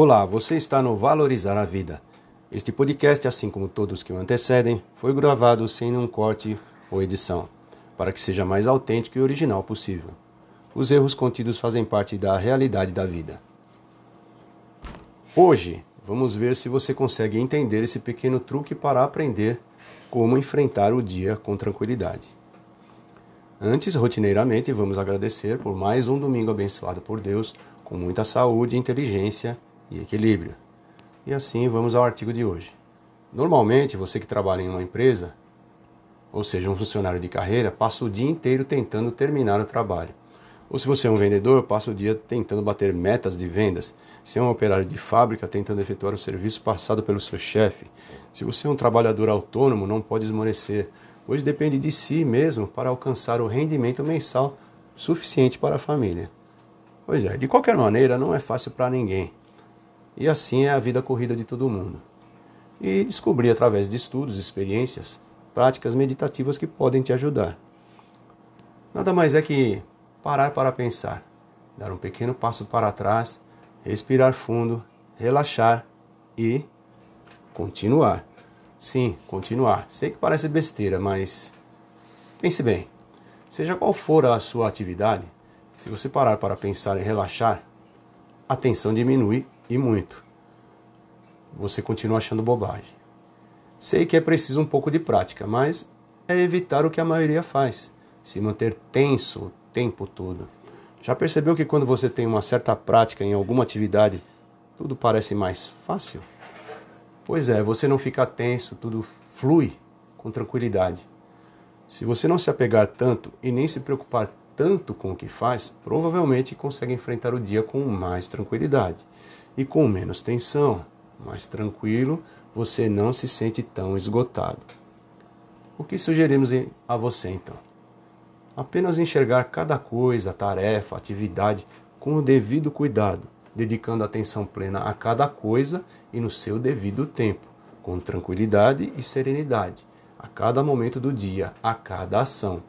Olá, você está no Valorizar a Vida. Este podcast, assim como todos que o antecedem, foi gravado sem nenhum corte ou edição, para que seja mais autêntico e original possível. Os erros contidos fazem parte da realidade da vida. Hoje, vamos ver se você consegue entender esse pequeno truque para aprender como enfrentar o dia com tranquilidade. Antes, rotineiramente, vamos agradecer por mais um domingo abençoado por Deus, com muita saúde, inteligência e equilíbrio. E assim vamos ao artigo de hoje. Normalmente, você que trabalha em uma empresa, ou seja, um funcionário de carreira, passa o dia inteiro tentando terminar o trabalho. Ou se você é um vendedor, passa o dia tentando bater metas de vendas. Se é um operário de fábrica, tentando efetuar o serviço passado pelo seu chefe. Se você é um trabalhador autônomo, não pode esmorecer, pois depende de si mesmo para alcançar o rendimento mensal suficiente para a família. Pois é, de qualquer maneira, não é fácil para ninguém. E assim é a vida corrida de todo mundo. E descobrir através de estudos, experiências, práticas meditativas que podem te ajudar. Nada mais é que parar para pensar, dar um pequeno passo para trás, respirar fundo, relaxar e continuar. Sim, continuar. Sei que parece besteira, mas pense bem. Seja qual for a sua atividade, se você parar para pensar e relaxar, a tensão diminui e muito. Você continua achando bobagem. Sei que é preciso um pouco de prática, mas é evitar o que a maioria faz, se manter tenso o tempo todo. Já percebeu que quando você tem uma certa prática em alguma atividade, tudo parece mais fácil? Pois é, você não fica tenso, tudo flui com tranquilidade. Se você não se apegar tanto e nem se preocupar tanto com o que faz, provavelmente consegue enfrentar o dia com mais tranquilidade e com menos tensão, mais tranquilo, você não se sente tão esgotado. O que sugerimos a você então? Apenas enxergar cada coisa, tarefa, atividade com o devido cuidado, dedicando atenção plena a cada coisa e no seu devido tempo, com tranquilidade e serenidade, a cada momento do dia, a cada ação.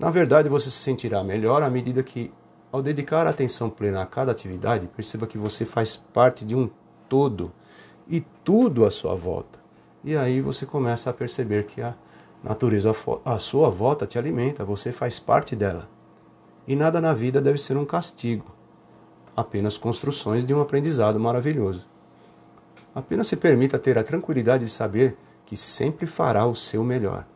Na verdade, você se sentirá melhor à medida que, ao dedicar atenção plena a cada atividade, perceba que você faz parte de um todo e tudo à sua volta. E aí você começa a perceber que a natureza à sua volta te alimenta, você faz parte dela. E nada na vida deve ser um castigo, apenas construções de um aprendizado maravilhoso. Apenas se permita ter a tranquilidade de saber que sempre fará o seu melhor.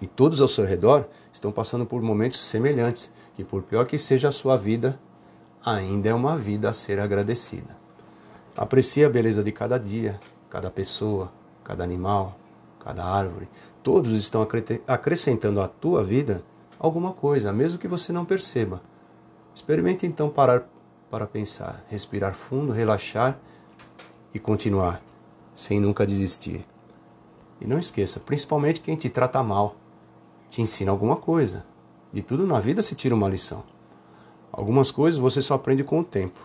E todos ao seu redor estão passando por momentos semelhantes, que por pior que seja a sua vida, ainda é uma vida a ser agradecida. Aprecie a beleza de cada dia, cada pessoa, cada animal, cada árvore. Todos estão acrescentando à tua vida alguma coisa, mesmo que você não perceba. Experimente então parar para pensar, respirar fundo, relaxar e continuar, sem nunca desistir. E não esqueça, principalmente quem te trata mal, te ensina alguma coisa. De tudo na vida se tira uma lição. Algumas coisas você só aprende com o tempo.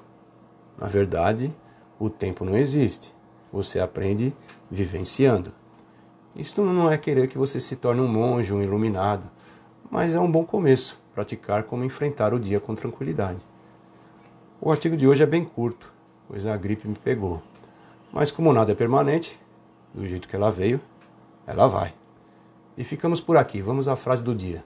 Na verdade, o tempo não existe. Você aprende vivenciando. Isto não é querer que você se torne um monge, um iluminado, mas é um bom começo praticar como enfrentar o dia com tranquilidade. O artigo de hoje é bem curto, pois a gripe me pegou. Mas como nada é permanente, do jeito que ela veio, ela vai. E ficamos por aqui. Vamos à frase do dia.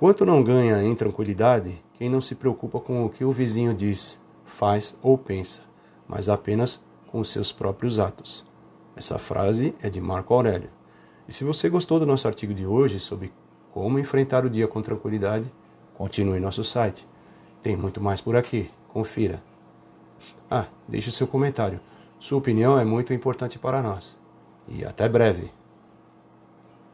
Quanto não ganha em tranquilidade quem não se preocupa com o que o vizinho diz, faz ou pensa, mas apenas com os seus próprios atos. Essa frase é de Marco Aurélio. E se você gostou do nosso artigo de hoje sobre como enfrentar o dia com tranquilidade, continue nosso site. Tem muito mais por aqui. Confira. Ah, deixe o seu comentário. Sua opinião é muito importante para nós. E até breve.